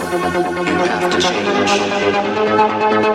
You have to change.